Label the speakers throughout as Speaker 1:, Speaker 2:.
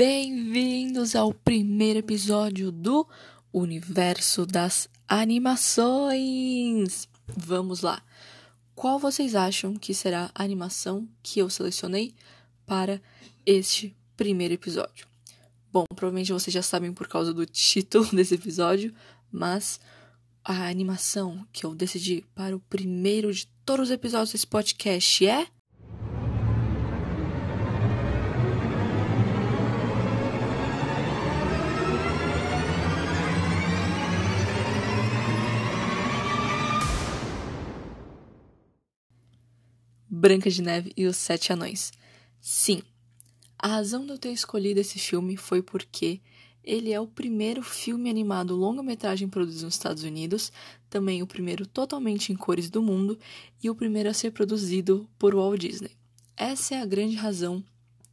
Speaker 1: Bem-vindos ao primeiro episódio do Universo das Animações! Vamos lá! Qual vocês acham que será a animação que eu selecionei para este primeiro episódio? Bom, provavelmente vocês já sabem por causa do título desse episódio, mas a animação que eu decidi para o primeiro de todos os episódios desse podcast é. Branca de Neve e os Sete Anões. Sim, a razão de eu ter escolhido esse filme foi porque ele é o primeiro filme animado longa-metragem produzido nos Estados Unidos, também o primeiro totalmente em cores do mundo e o primeiro a ser produzido por Walt Disney. Essa é a grande razão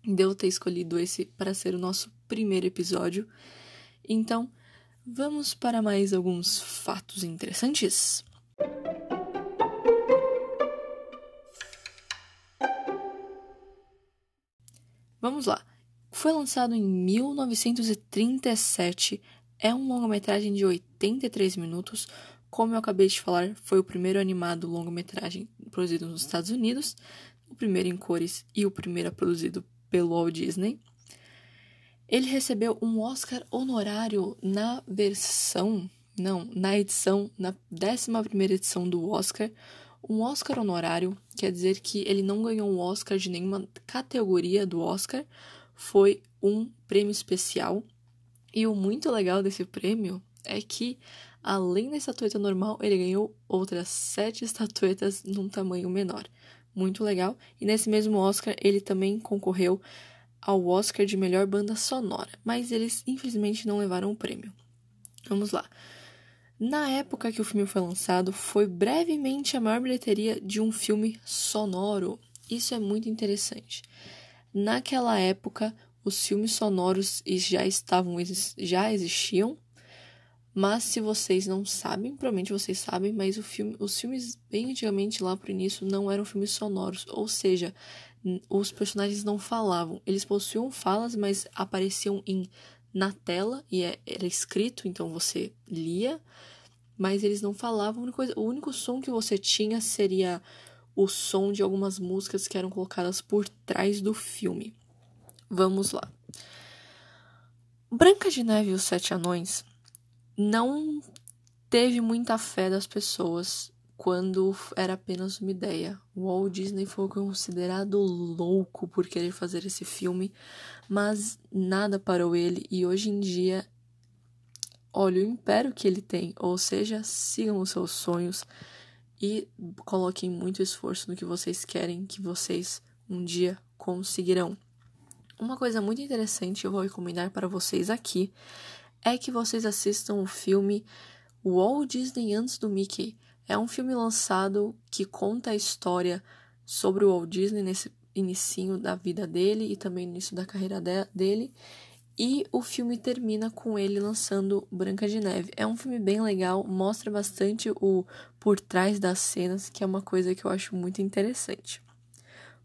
Speaker 1: de eu ter escolhido esse para ser o nosso primeiro episódio. Então, vamos para mais alguns fatos interessantes. Vamos lá. Foi lançado em 1937, é um longa-metragem de 83 minutos. Como eu acabei de falar, foi o primeiro animado longa-metragem produzido nos Estados Unidos, o primeiro em cores e o primeiro produzido pelo Walt Disney. Ele recebeu um Oscar honorário na versão, não, na edição, na 11 edição do Oscar. Um Oscar honorário quer dizer que ele não ganhou um Oscar de nenhuma categoria do Oscar, foi um prêmio especial. E o muito legal desse prêmio é que, além da estatueta normal, ele ganhou outras sete estatuetas num tamanho menor. Muito legal. E nesse mesmo Oscar, ele também concorreu ao Oscar de melhor banda sonora, mas eles infelizmente não levaram o prêmio. Vamos lá. Na época que o filme foi lançado, foi brevemente a maior bilheteria de um filme sonoro. Isso é muito interessante. Naquela época, os filmes sonoros já estavam já existiam, mas se vocês não sabem, provavelmente vocês sabem, mas filme, os filmes bem antigamente lá pro início não eram filmes sonoros, ou seja, os personagens não falavam. Eles possuíam falas, mas apareciam em na tela e é, era escrito, então você lia, mas eles não falavam. Coisa, o único som que você tinha seria o som de algumas músicas que eram colocadas por trás do filme. Vamos lá. Branca de Neve e os Sete Anões não teve muita fé das pessoas quando era apenas uma ideia. Walt Disney foi considerado louco por querer fazer esse filme, mas nada parou ele e hoje em dia, olha o império que ele tem, ou seja, sigam os seus sonhos e coloquem muito esforço no que vocês querem que vocês um dia conseguirão. Uma coisa muito interessante eu vou recomendar para vocês aqui é que vocês assistam o filme Walt Disney antes do Mickey. É um filme lançado que conta a história sobre o Walt Disney nesse início da vida dele e também no início da carreira de dele. E o filme termina com ele lançando Branca de Neve. É um filme bem legal, mostra bastante o por trás das cenas, que é uma coisa que eu acho muito interessante.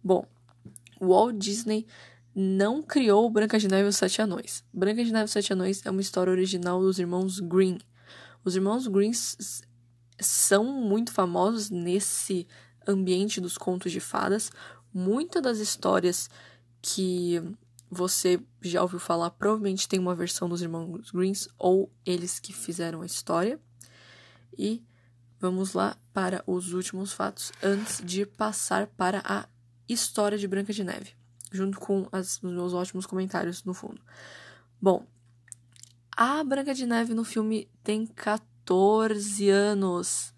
Speaker 1: Bom, Walt Disney não criou Branca de Neve e os Sete Anões. Branca de Neve e os Sete Anões é uma história original dos irmãos Green. Os irmãos Green são muito famosos nesse ambiente dos contos de fadas. Muitas das histórias que você já ouviu falar provavelmente tem uma versão dos irmãos Greens ou eles que fizeram a história. E vamos lá para os últimos fatos antes de passar para a história de Branca de Neve, junto com as, os meus ótimos comentários no fundo. Bom, a Branca de Neve no filme tem 14 14 anos.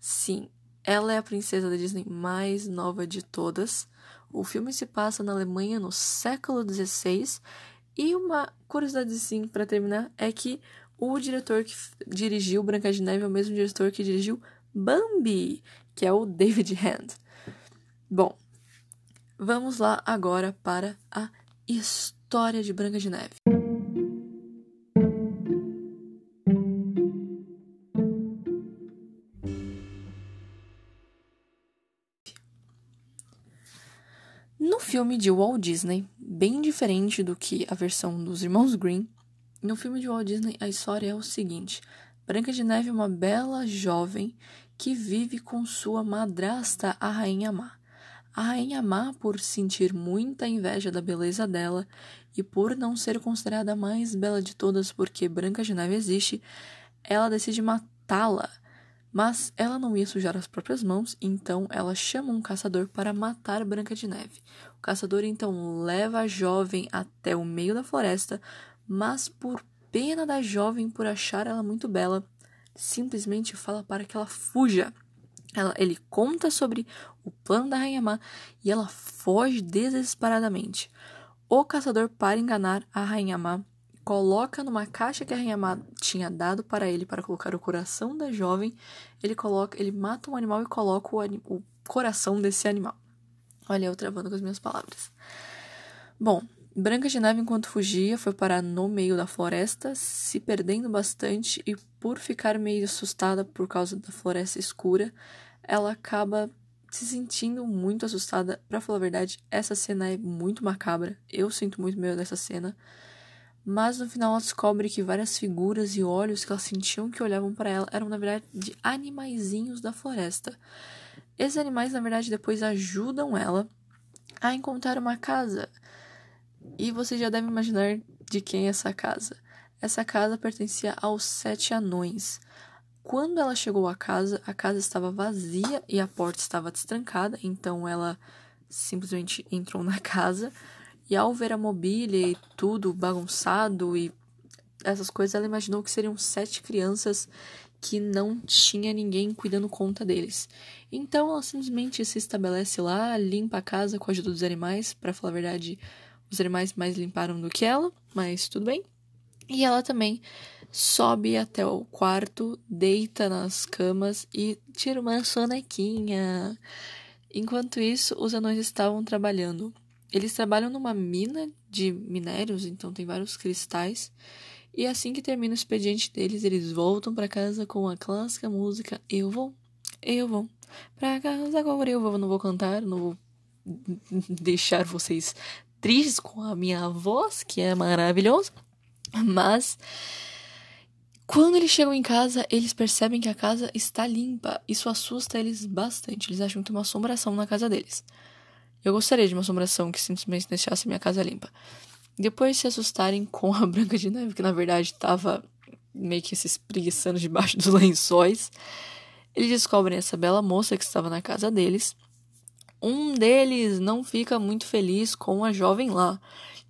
Speaker 1: Sim, ela é a princesa da Disney mais nova de todas. O filme se passa na Alemanha no século XVI. E uma curiosidade, sim, para terminar, é que o diretor que dirigiu Branca de Neve é o mesmo diretor que dirigiu Bambi, que é o David Hand. Bom, vamos lá agora para a história de Branca de Neve. Filme de Walt Disney, bem diferente do que a versão dos irmãos Green, no filme de Walt Disney a história é o seguinte: Branca de Neve é uma bela jovem que vive com sua madrasta, a Rainha Má. A Rainha Má, por sentir muita inveja da beleza dela e por não ser considerada a mais bela de todas porque Branca de Neve existe, ela decide matá-la. Mas ela não ia sujar as próprias mãos, então ela chama um caçador para matar Branca de Neve. O caçador então leva a jovem até o meio da floresta, mas por pena da jovem por achar ela muito bela, simplesmente fala para que ela fuja. Ela, ele conta sobre o plano da Rainha Má e ela foge desesperadamente. O caçador, para enganar a Rainha Má, coloca numa caixa que a Rainha tinha dado para ele para colocar o coração da jovem. Ele coloca, ele mata um animal e coloca o, o coração desse animal. Olha, eu travando com as minhas palavras. Bom, Branca de Neve, enquanto fugia, foi parar no meio da floresta, se perdendo bastante e por ficar meio assustada por causa da floresta escura, ela acaba se sentindo muito assustada. Para falar a verdade, essa cena é muito macabra. Eu sinto muito medo dessa cena. Mas no final ela descobre que várias figuras e olhos que ela sentiam que olhavam para ela eram na verdade de animaizinhos da floresta. Esses animais na verdade depois ajudam ela a encontrar uma casa e você já deve imaginar de quem é essa casa. Essa casa pertencia aos sete anões. Quando ela chegou à casa, a casa estava vazia e a porta estava destrancada, então ela simplesmente entrou na casa e ao ver a mobília e tudo bagunçado e essas coisas, ela imaginou que seriam sete crianças que não tinha ninguém cuidando conta deles. Então ela simplesmente se estabelece lá, limpa a casa com a ajuda dos animais, para falar a verdade, os animais mais limparam do que ela, mas tudo bem. E ela também sobe até o quarto, deita nas camas e tira uma sonequinha. Enquanto isso, os anões estavam trabalhando. Eles trabalham numa mina de minérios, então tem vários cristais. E assim que termina o expediente deles, eles voltam para casa com a clássica música Eu vou, eu vou, pra casa agora eu vou. Não vou cantar, não vou deixar vocês tristes com a minha voz, que é maravilhosa. Mas quando eles chegam em casa, eles percebem que a casa está limpa. Isso assusta eles bastante. Eles acham que tem uma assombração na casa deles. Eu gostaria de uma assombração que simplesmente deixasse minha casa limpa. Depois de se assustarem com a Branca de Neve, que na verdade estava meio que se espreguiçando debaixo dos lençóis, eles descobrem essa bela moça que estava na casa deles um deles não fica muito feliz com a jovem lá,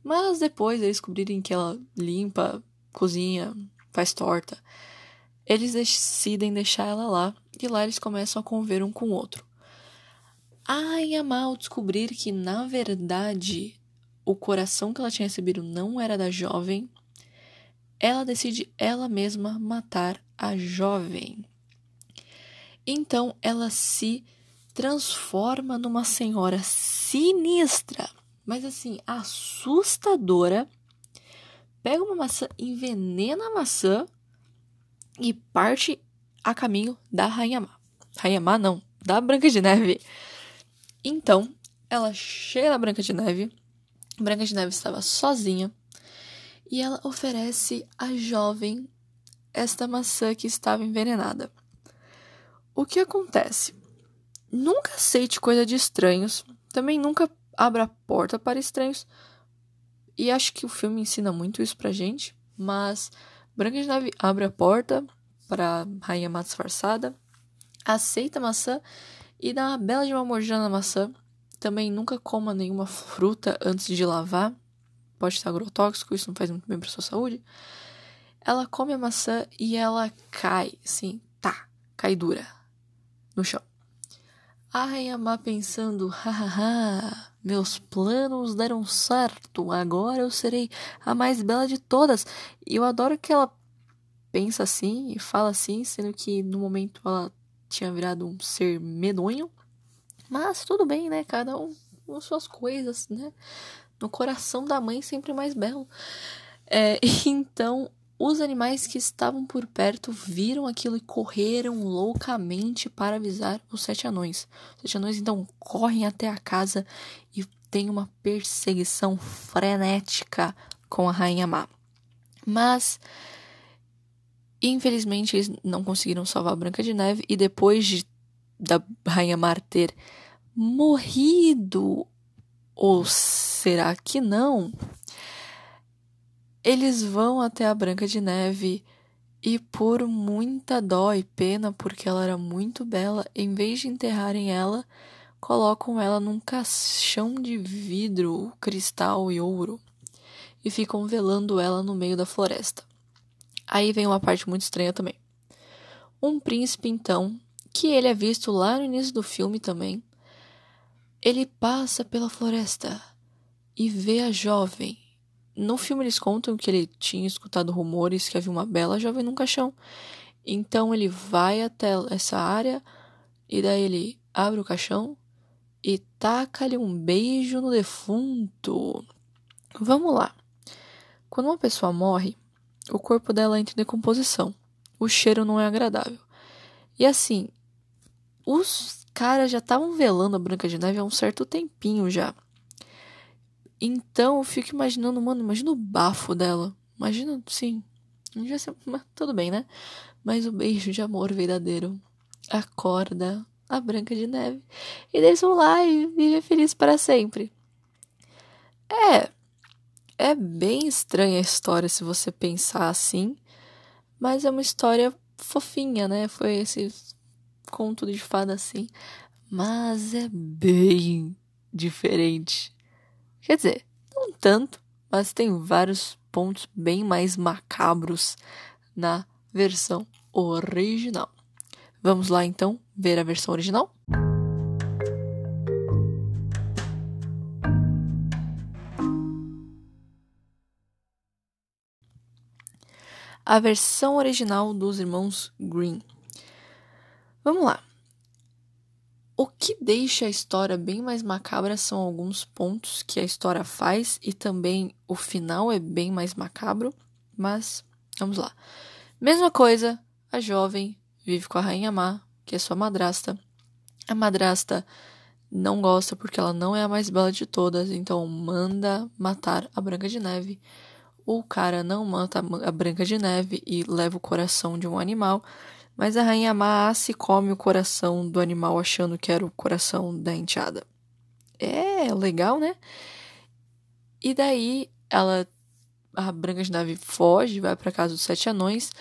Speaker 1: mas depois de descobrirem que ela limpa, cozinha, faz torta, eles decidem deixar ela lá e lá eles começam a conver um com o outro. A mal descobrir que na verdade o coração que ela tinha recebido não era da jovem, ela decide ela mesma matar a jovem. Então ela se transforma numa senhora sinistra, mas assim, assustadora. Pega uma maçã, envenena a maçã e parte a caminho da Rainha Má. Rainha Má não, da Branca de Neve. Então, ela chega na Branca de Neve. Branca de Neve estava sozinha e ela oferece à jovem esta maçã que estava envenenada. O que acontece? Nunca aceite coisa de estranhos. Também nunca abra a porta para estranhos. E acho que o filme ensina muito isso pra gente. Mas Branca de Neve abre a porta para Rainha Má disfarçada, aceita a maçã e dá uma bela de uma mordida na maçã. Também nunca coma nenhuma fruta antes de lavar. Pode estar agrotóxico, isso não faz muito bem para sua saúde. Ela come a maçã e ela cai, assim, tá, cai dura no chão. A Rainha Má pensando, hahaha, meus planos deram certo, agora eu serei a mais bela de todas. E eu adoro que ela pensa assim e fala assim, sendo que no momento ela tinha virado um ser medonho. Mas tudo bem, né? Cada um com suas coisas, né? No coração da mãe sempre mais belo. É, então os animais que estavam por perto viram aquilo e correram loucamente para avisar os sete anões. Os sete anões então correm até a casa e tem uma perseguição frenética com a Rainha Má. Mas infelizmente eles não conseguiram salvar a Branca de Neve e depois de da Rainha Mar ter morrido ou será que não? Eles vão até a Branca de Neve e por muita dó e pena, porque ela era muito bela, em vez de enterrarem ela, colocam ela num caixão de vidro, cristal e ouro e ficam velando ela no meio da floresta. Aí vem uma parte muito estranha também. Um príncipe, então, que ele é visto lá no início do filme também, ele passa pela floresta e vê a jovem. No filme eles contam que ele tinha escutado rumores que havia uma bela jovem num caixão. Então ele vai até essa área e daí ele abre o caixão e taca-lhe um beijo no defunto. Vamos lá. Quando uma pessoa morre, o corpo dela entra em decomposição. O cheiro não é agradável. E assim, os caras já estavam velando a Branca de Neve há um certo tempinho já. Então eu fico imaginando, mano, imagina o bafo dela. Imagina, sim. Já tudo bem, né? Mas o beijo de amor verdadeiro acorda a Branca de Neve. E vão lá e vivem felizes para sempre. É, é bem estranha a história se você pensar assim, mas é uma história fofinha, né? Foi esse conto de fada assim, mas é bem diferente. Quer dizer, não tanto, mas tem vários pontos bem mais macabros na versão original. Vamos lá então ver a versão original? A versão original dos irmãos Green. Vamos lá. O que deixa a história bem mais macabra são alguns pontos que a história faz e também o final é bem mais macabro, mas vamos lá. Mesma coisa, a jovem vive com a rainha má, que é sua madrasta. A madrasta não gosta porque ela não é a mais bela de todas, então manda matar a Branca de Neve o cara não mata a Branca de Neve e leva o coração de um animal, mas a Rainha Má se come o coração do animal achando que era o coração da enteada. É legal, né? E daí ela a Branca de Neve foge, vai para casa dos sete anões.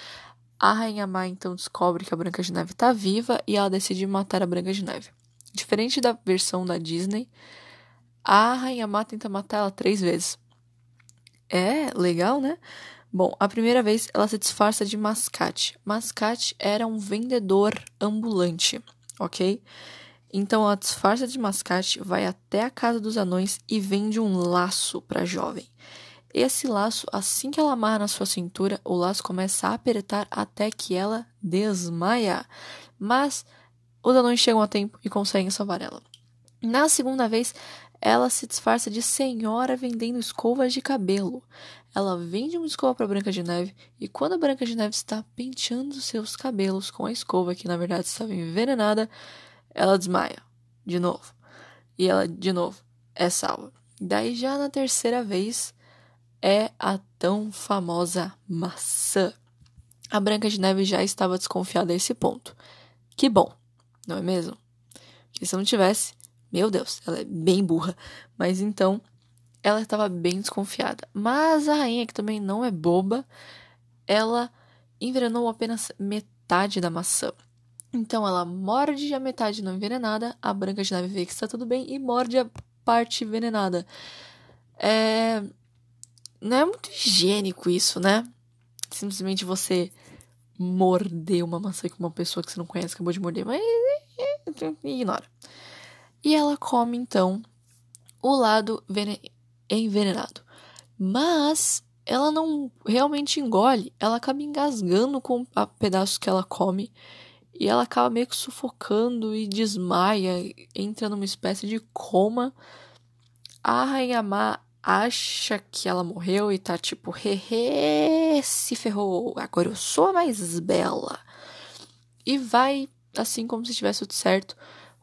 Speaker 1: A Rainha Má então descobre que a Branca de Neve está viva e ela decide matar a Branca de Neve. Diferente da versão da Disney, a Rainha Má tenta matar ela três vezes. É, legal, né? Bom, a primeira vez ela se disfarça de mascate. Mascate era um vendedor ambulante, ok? Então ela disfarça de mascate, vai até a casa dos anões e vende um laço para a jovem. Esse laço, assim que ela amarra na sua cintura, o laço começa a apertar até que ela desmaia. Mas os anões chegam a tempo e conseguem salvar ela. Na segunda vez, ela se disfarça de senhora vendendo escovas de cabelo. Ela vende uma escova para Branca de Neve e quando a Branca de Neve está penteando seus cabelos com a escova que na verdade estava envenenada, ela desmaia de novo. E ela de novo é salva. Daí já na terceira vez é a tão famosa maçã. A Branca de Neve já estava desconfiada a esse ponto. Que bom, não é mesmo? Que se não tivesse, meu Deus, ela é bem burra. Mas então, ela estava bem desconfiada. Mas a rainha, que também não é boba, ela envenenou apenas metade da maçã. Então ela morde a metade não envenenada, a Branca de Neve vê que está tudo bem e morde a parte envenenada. É... Não é muito higiênico isso, né? Simplesmente você morder uma maçã com uma pessoa que você não conhece acabou de morder, mas ignora. E ela come então o lado envenenado. Mas ela não realmente engole, ela acaba engasgando com o pedaço que ela come e ela acaba meio que sufocando e desmaia, entra numa espécie de coma. A Rainha Má acha que ela morreu e tá tipo, hehe, se ferrou, agora eu sou a mais bela. E vai, assim como se tivesse tudo certo,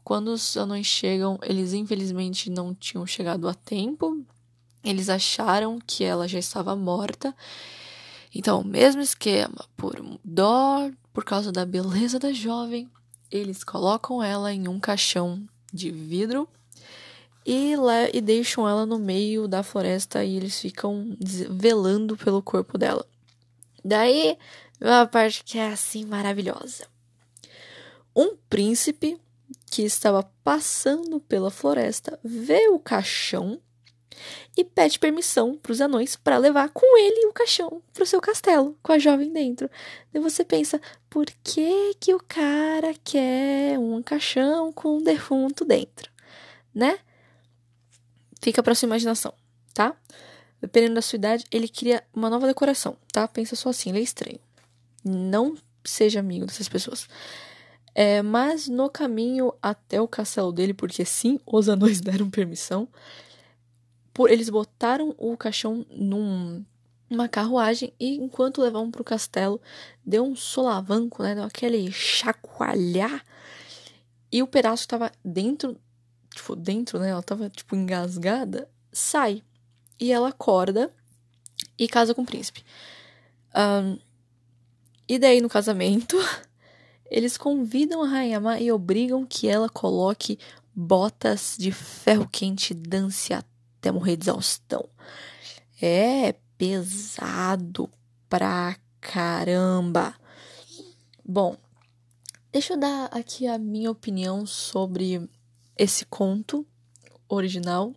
Speaker 1: Quando os anões chegam, eles infelizmente não tinham chegado a tempo. Eles acharam que ela já estava morta. Então, mesmo esquema, por dó, por causa da beleza da jovem, eles colocam ela em um caixão de vidro e, e deixam ela no meio da floresta e eles ficam velando pelo corpo dela. Daí, uma parte que é assim maravilhosa. Um príncipe que estava passando pela floresta vê o caixão e pede permissão para os anões para levar com ele o caixão para o seu castelo, com a jovem dentro. Daí você pensa, por que que o cara quer um caixão com um defunto dentro, né? Fica para sua imaginação, tá? Dependendo da sua idade, ele cria uma nova decoração, tá? Pensa só assim, ele é estranho. Não seja amigo dessas pessoas. É, mas no caminho até o castelo dele, porque sim, os anões deram permissão, por, eles botaram o caixão num, numa carruagem e enquanto levavam para o castelo, deu um solavanco, né? Deu aquele chacoalhar e o pedaço estava dentro, tipo, dentro, né? Ela estava tipo engasgada, sai e ela acorda e casa com o príncipe. Um, e daí no casamento Eles convidam a Má e obrigam que ela coloque botas de ferro quente e dance até morrer de exaustão. É pesado pra caramba. Bom, deixa eu dar aqui a minha opinião sobre esse conto original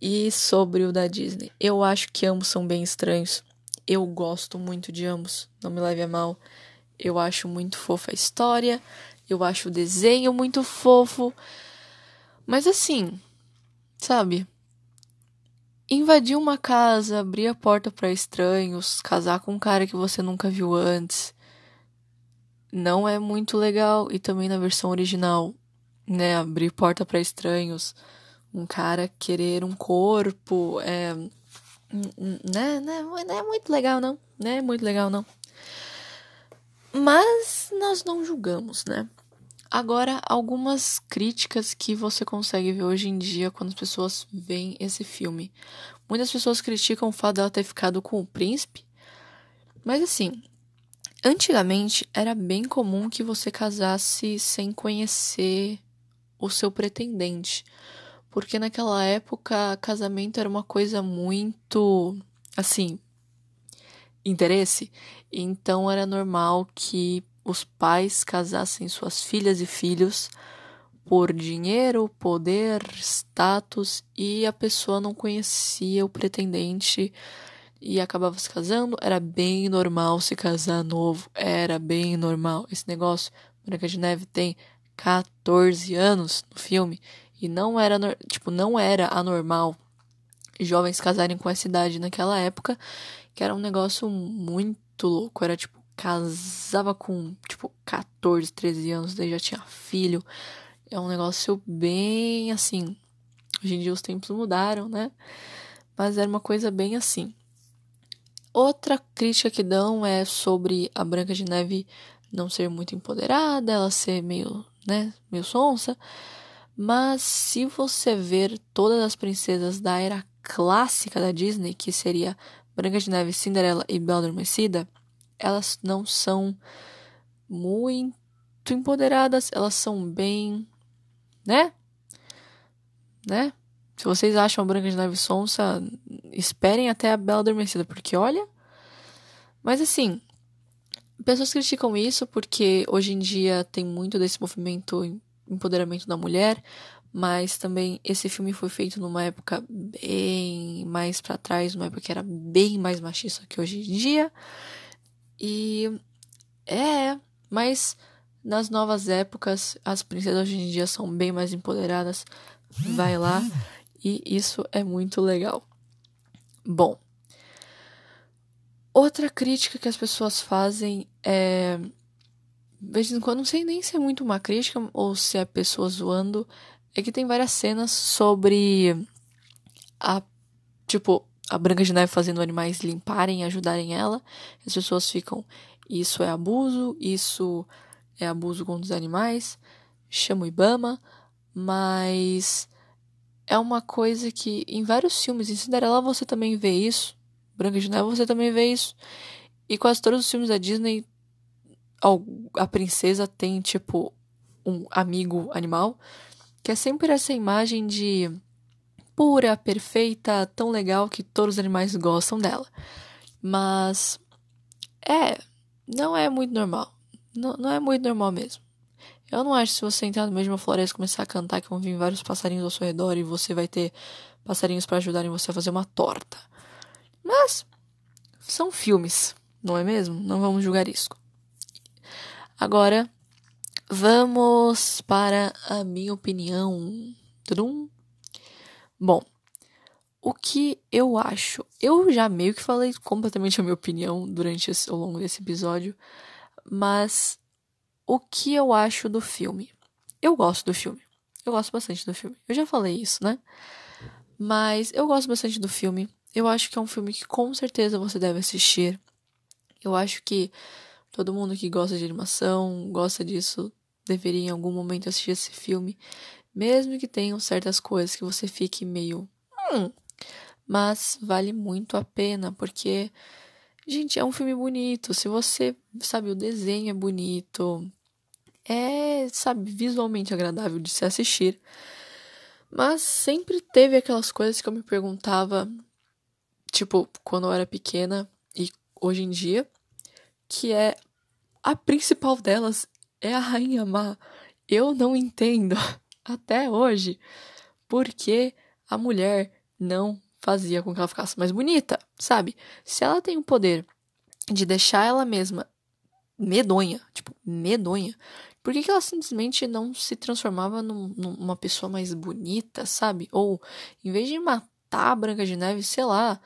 Speaker 1: e sobre o da Disney. Eu acho que ambos são bem estranhos. Eu gosto muito de ambos, não me leve a mal. Eu acho muito fofa a história, eu acho o desenho muito fofo. Mas assim, sabe? Invadir uma casa, abrir a porta para estranhos, casar com um cara que você nunca viu antes, não é muito legal. E também na versão original, né? Abrir porta para estranhos, um cara querer um corpo, é. Né, né, não é muito legal, não. Não é muito legal, não. Mas nós não julgamos, né? Agora, algumas críticas que você consegue ver hoje em dia quando as pessoas veem esse filme. Muitas pessoas criticam o fato dela ter ficado com o príncipe, mas assim, antigamente era bem comum que você casasse sem conhecer o seu pretendente, porque naquela época casamento era uma coisa muito assim, interesse, então era normal que os pais casassem suas filhas e filhos por dinheiro, poder, status e a pessoa não conhecia o pretendente e acabava se casando. Era bem normal se casar novo, era bem normal. Esse negócio, Branca de Neve tem 14 anos no filme e não era tipo não era anormal jovens casarem com essa idade naquela época que era um negócio muito louco. Era tipo, casava com, tipo, 14, 13 anos, daí já tinha filho. É um negócio bem assim. Hoje em dia os tempos mudaram, né? Mas era uma coisa bem assim. Outra crítica que dão é sobre a Branca de Neve não ser muito empoderada, ela ser meio, né, meio sonsa. Mas se você ver todas as princesas da era clássica da Disney, que seria Branca de Neve, Cinderela e Bela Adormecida, elas não são muito empoderadas, elas são bem, né? Né? Se vocês acham a Branca de Neve sonsa, esperem até a Bela Adormecida, porque olha. Mas assim, pessoas criticam isso porque hoje em dia tem muito desse movimento empoderamento da mulher, mas também esse filme foi feito numa época bem mais para trás, numa época que era bem mais machista que hoje em dia. E é, mas nas novas épocas as princesas hoje em dia são bem mais empoderadas. Vai lá e isso é muito legal. Bom, outra crítica que as pessoas fazem é de vez em quando, não sei nem se é muito uma crítica ou se é pessoa zoando, é que tem várias cenas sobre a tipo a Branca de Neve fazendo animais limparem e ajudarem ela. As pessoas ficam isso é abuso, isso é abuso contra os animais. chama o Ibama, mas é uma coisa que em vários filmes, em Cinderela você também vê isso, Branca de Neve você também vê isso, e quase todos os filmes da Disney a princesa tem tipo um amigo animal, que é sempre essa imagem de pura, perfeita, tão legal que todos os animais gostam dela. Mas é, não é muito normal. Não, não é muito normal mesmo. Eu não acho que se você entrar no meio de uma floresta e começar a cantar que vão vir vários passarinhos ao seu redor e você vai ter passarinhos para ajudarem você a fazer uma torta. Mas são filmes, não é mesmo? Não vamos julgar isso. Agora, vamos para a minha opinião. Bom, o que eu acho? Eu já meio que falei completamente a minha opinião durante esse, ao longo desse episódio, mas o que eu acho do filme? Eu gosto do filme. Eu gosto bastante do filme. Eu já falei isso, né? Mas eu gosto bastante do filme. Eu acho que é um filme que com certeza você deve assistir. Eu acho que todo mundo que gosta de animação, gosta disso, deveria em algum momento assistir esse filme, mesmo que tenham certas coisas que você fique meio. Hum, mas vale muito a pena, porque, gente, é um filme bonito. Se você, sabe, o desenho é bonito, é, sabe, visualmente agradável de se assistir. Mas sempre teve aquelas coisas que eu me perguntava, tipo, quando eu era pequena e hoje em dia, que é a principal delas é a Rainha Má. Eu não entendo até hoje por que a mulher não fazia com que ela ficasse mais bonita, sabe? Se ela tem o poder de deixar ela mesma medonha, tipo, medonha, por que, que ela simplesmente não se transformava num, numa pessoa mais bonita, sabe? Ou, em vez de matar a Branca de Neve, sei lá,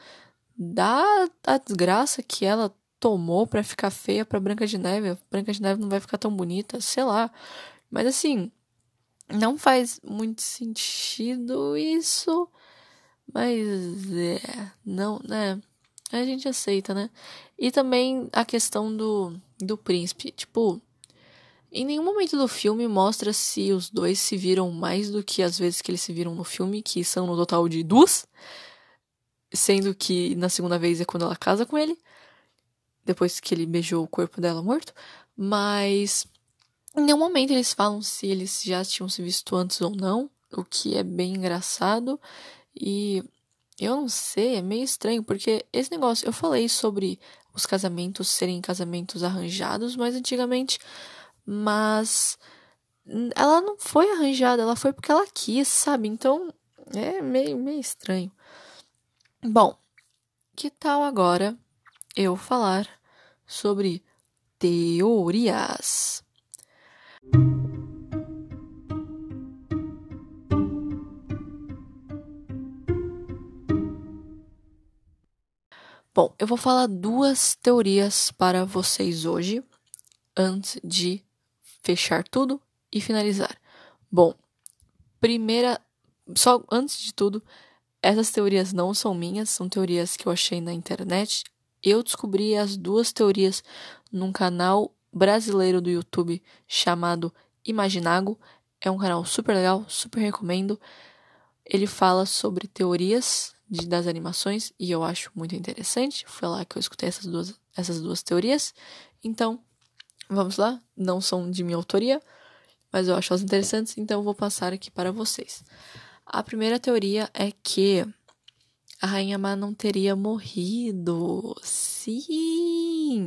Speaker 1: dá a desgraça que ela tomou para ficar feia pra Branca de Neve. Branca de Neve não vai ficar tão bonita, sei lá. Mas assim, não faz muito sentido isso. Mas é, não, né? A gente aceita, né? E também a questão do, do príncipe. Tipo, em nenhum momento do filme mostra se os dois se viram mais do que as vezes que eles se viram no filme, que são no total de duas. Sendo que na segunda vez é quando ela casa com ele depois que ele beijou o corpo dela morto, mas em nenhum momento eles falam se eles já tinham se visto antes ou não, o que é bem engraçado e eu não sei, é meio estranho, porque esse negócio, eu falei sobre os casamentos serem casamentos arranjados mais antigamente, mas ela não foi arranjada, ela foi porque ela quis, sabe? Então é meio, meio estranho. Bom, que tal agora eu falar sobre teorias. Bom, eu vou falar duas teorias para vocês hoje, antes de fechar tudo e finalizar. Bom, primeira, só antes de tudo, essas teorias não são minhas, são teorias que eu achei na internet eu descobri as duas teorias num canal brasileiro do YouTube chamado Imaginago. É um canal super legal, super recomendo. Ele fala sobre teorias de, das animações e eu acho muito interessante. Foi lá que eu escutei essas duas, essas duas teorias. Então, vamos lá. Não são de minha autoria, mas eu acho elas interessantes, então eu vou passar aqui para vocês. A primeira teoria é que a Rainha Má não teria morrido. Sim!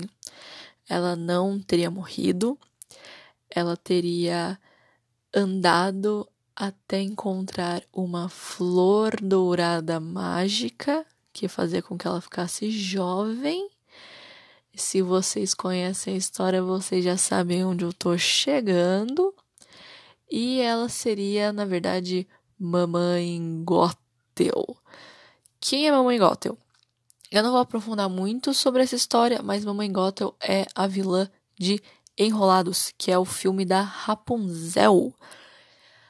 Speaker 1: Ela não teria morrido. Ela teria andado até encontrar uma flor dourada mágica que fazia com que ela ficasse jovem. Se vocês conhecem a história, vocês já sabem onde eu tô chegando. E ela seria, na verdade, Mamãe Gothel. Quem é Mamãe Gothel? Eu não vou aprofundar muito sobre essa história, mas Mamãe Gothel é a vilã de Enrolados, que é o filme da Rapunzel.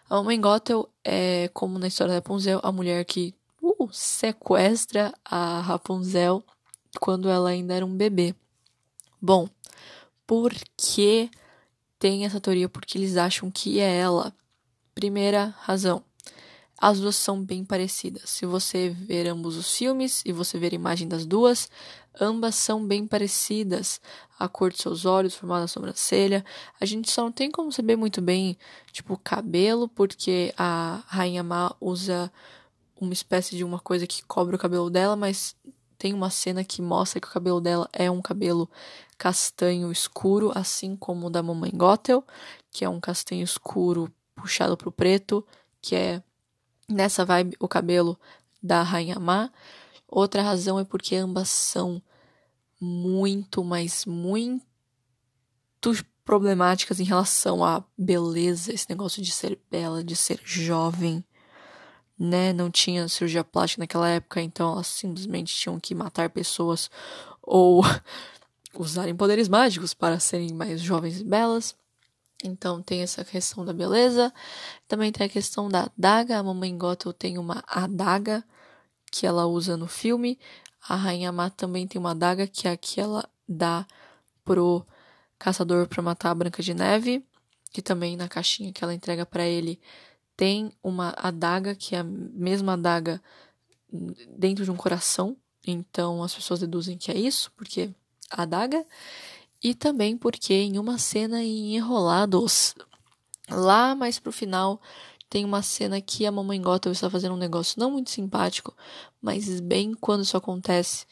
Speaker 1: A Mamãe Gothel é, como na história da Rapunzel, a mulher que uh, sequestra a Rapunzel quando ela ainda era um bebê. Bom, por que tem essa teoria porque eles acham que é ela. Primeira razão. As duas são bem parecidas. Se você ver ambos os filmes e você ver a imagem das duas, ambas são bem parecidas. A cor de seus olhos, o formato da sobrancelha. A gente só não tem como saber muito bem, tipo, o cabelo, porque a Rainha Má usa uma espécie de uma coisa que cobre o cabelo dela, mas tem uma cena que mostra que o cabelo dela é um cabelo castanho escuro, assim como o da Mamãe Gothel, que é um castanho escuro puxado pro preto, que é nessa vibe o cabelo da Rainha Má. Outra razão é porque ambas são muito, mas muito problemáticas em relação à beleza, esse negócio de ser bela, de ser jovem, né? Não tinha cirurgia plástica naquela época, então elas simplesmente tinham que matar pessoas ou usarem poderes mágicos para serem mais jovens e belas. Então tem essa questão da beleza. Também tem a questão da adaga. A mamãe Gothel tem uma adaga que ela usa no filme. A Rainha Má também tem uma adaga que é a que ela dá pro caçador para matar a Branca de Neve. Que também na caixinha que ela entrega para ele tem uma adaga que é a mesma adaga dentro de um coração. Então as pessoas deduzem que é isso, porque a adaga. E também porque em uma cena em Enrolados, lá mais pro final, tem uma cena que a mamãe Gothel está fazendo um negócio não muito simpático, mas bem quando isso acontece,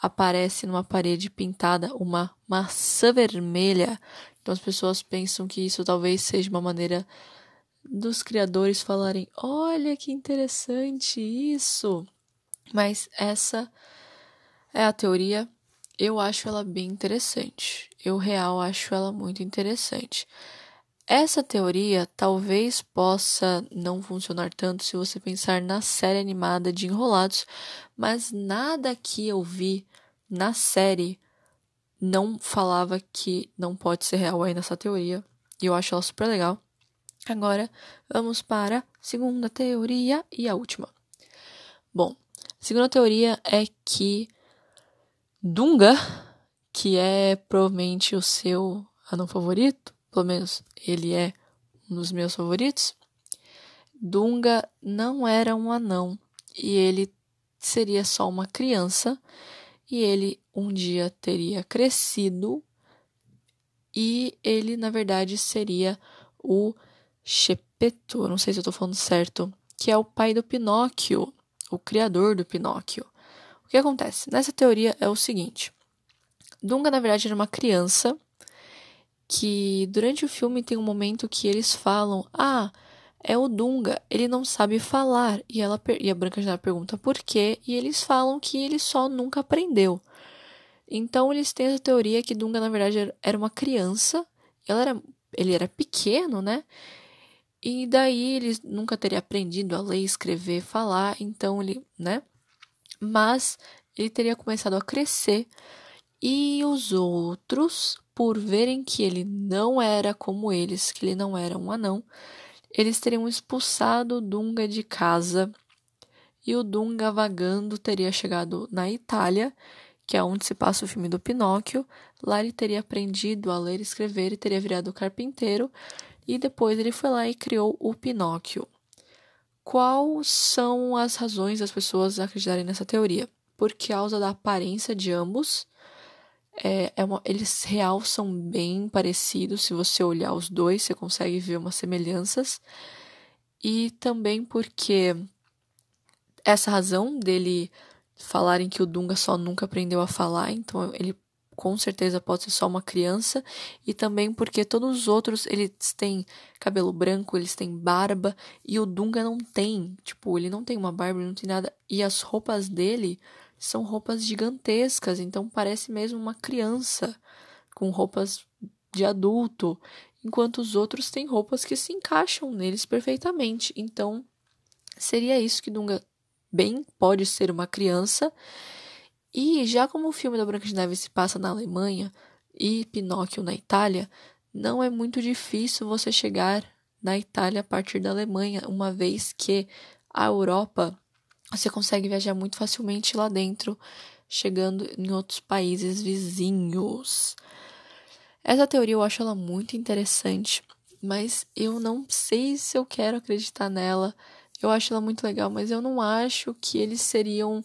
Speaker 1: aparece numa parede pintada uma maçã vermelha. Então as pessoas pensam que isso talvez seja uma maneira dos criadores falarem: olha que interessante isso. Mas essa é a teoria eu acho ela bem interessante. Eu real acho ela muito interessante. Essa teoria talvez possa não funcionar tanto se você pensar na série animada de Enrolados, mas nada que eu vi na série não falava que não pode ser real ainda essa teoria. E eu acho ela super legal. Agora vamos para a segunda teoria e a última. Bom, a segunda teoria é que Dunga, que é provavelmente o seu anão favorito, pelo menos ele é um dos meus favoritos. Dunga não era um anão e ele seria só uma criança e ele um dia teria crescido e ele na verdade seria o Chepeto, não sei se eu tô falando certo, que é o pai do Pinóquio, o criador do Pinóquio. O que acontece? Nessa teoria é o seguinte: Dunga, na verdade, era uma criança que durante o filme tem um momento que eles falam: Ah, é o Dunga, ele não sabe falar. E, ela, e a Branca de pergunta por quê, e eles falam que ele só nunca aprendeu. Então eles têm essa teoria que Dunga, na verdade, era uma criança, ela era, ele era pequeno, né? E daí ele nunca teria aprendido a ler, escrever, falar, então ele, né? mas ele teria começado a crescer e os outros, por verem que ele não era como eles, que ele não era um anão, eles teriam expulsado Dunga de casa e o Dunga vagando teria chegado na Itália, que é onde se passa o filme do Pinóquio. Lá ele teria aprendido a ler e escrever e teria virado carpinteiro e depois ele foi lá e criou o Pinóquio. Quais são as razões das pessoas acreditarem nessa teoria? Por causa da aparência de ambos. É, é uma, eles real são bem parecidos. Se você olhar os dois, você consegue ver umas semelhanças. E também porque essa razão dele falarem que o Dunga só nunca aprendeu a falar, então ele com certeza pode ser só uma criança, e também porque todos os outros eles têm cabelo branco, eles têm barba, e o Dunga não tem, tipo, ele não tem uma barba, não tem nada, e as roupas dele são roupas gigantescas, então parece mesmo uma criança com roupas de adulto, enquanto os outros têm roupas que se encaixam neles perfeitamente. Então, seria isso que Dunga bem pode ser uma criança e já como o filme da Branca de Neve se passa na Alemanha e Pinóquio na Itália, não é muito difícil você chegar na Itália a partir da Alemanha, uma vez que a Europa você consegue viajar muito facilmente lá dentro, chegando em outros países vizinhos. Essa teoria eu acho ela muito interessante, mas eu não sei se eu quero acreditar nela. Eu acho ela muito legal, mas eu não acho que eles seriam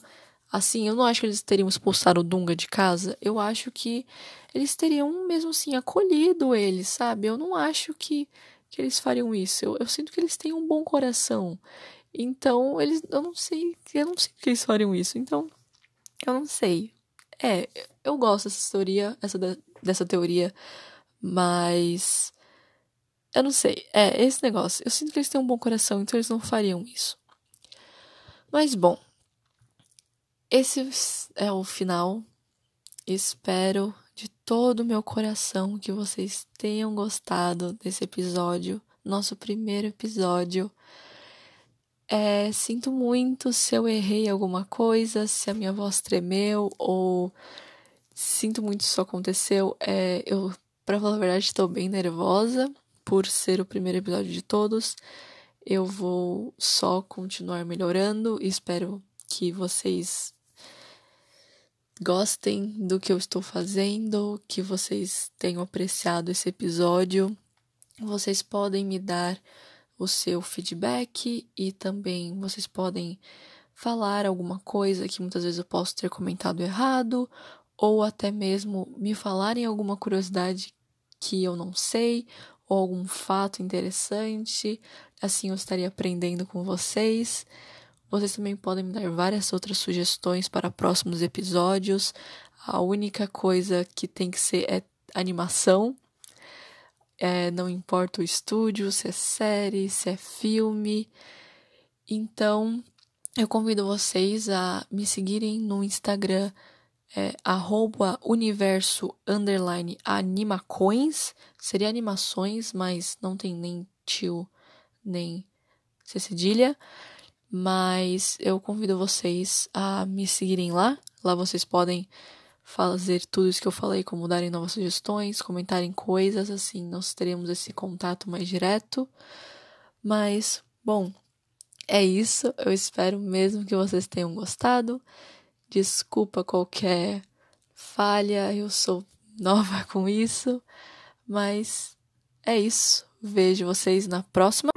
Speaker 1: assim, eu não acho que eles teriam expulsado o Dunga de casa. Eu acho que eles teriam mesmo assim acolhido ele, sabe? Eu não acho que, que eles fariam isso. Eu, eu sinto que eles têm um bom coração. Então, eles eu não sei, eu não sei que eles fariam isso. Então, eu não sei. É, eu gosto dessa teoria, essa dessa teoria, mas eu não sei. É, esse negócio. Eu sinto que eles têm um bom coração, então eles não fariam isso. Mas bom, esse é o final. Espero de todo o meu coração que vocês tenham gostado desse episódio, nosso primeiro episódio. É, sinto muito se eu errei alguma coisa, se a minha voz tremeu ou sinto muito se isso aconteceu. É, eu, pra falar a verdade, estou bem nervosa por ser o primeiro episódio de todos. Eu vou só continuar melhorando e espero que vocês gostem do que eu estou fazendo, que vocês tenham apreciado esse episódio. Vocês podem me dar o seu feedback e também vocês podem falar alguma coisa que muitas vezes eu posso ter comentado errado ou até mesmo me falarem alguma curiosidade que eu não sei ou algum fato interessante. Assim eu estaria aprendendo com vocês. Vocês também podem me dar várias outras sugestões para próximos episódios. A única coisa que tem que ser é animação. É, não importa o estúdio, se é série, se é filme. Então, eu convido vocês a me seguirem no Instagram é, universo underline animacoins. Seria animações, mas não tem nem tio, nem cedilha. Mas eu convido vocês a me seguirem lá. Lá vocês podem fazer tudo isso que eu falei, como darem novas sugestões, comentarem coisas, assim, nós teremos esse contato mais direto. Mas, bom, é isso. Eu espero mesmo que vocês tenham gostado. Desculpa qualquer falha, eu sou nova com isso. Mas é isso. Vejo vocês na próxima.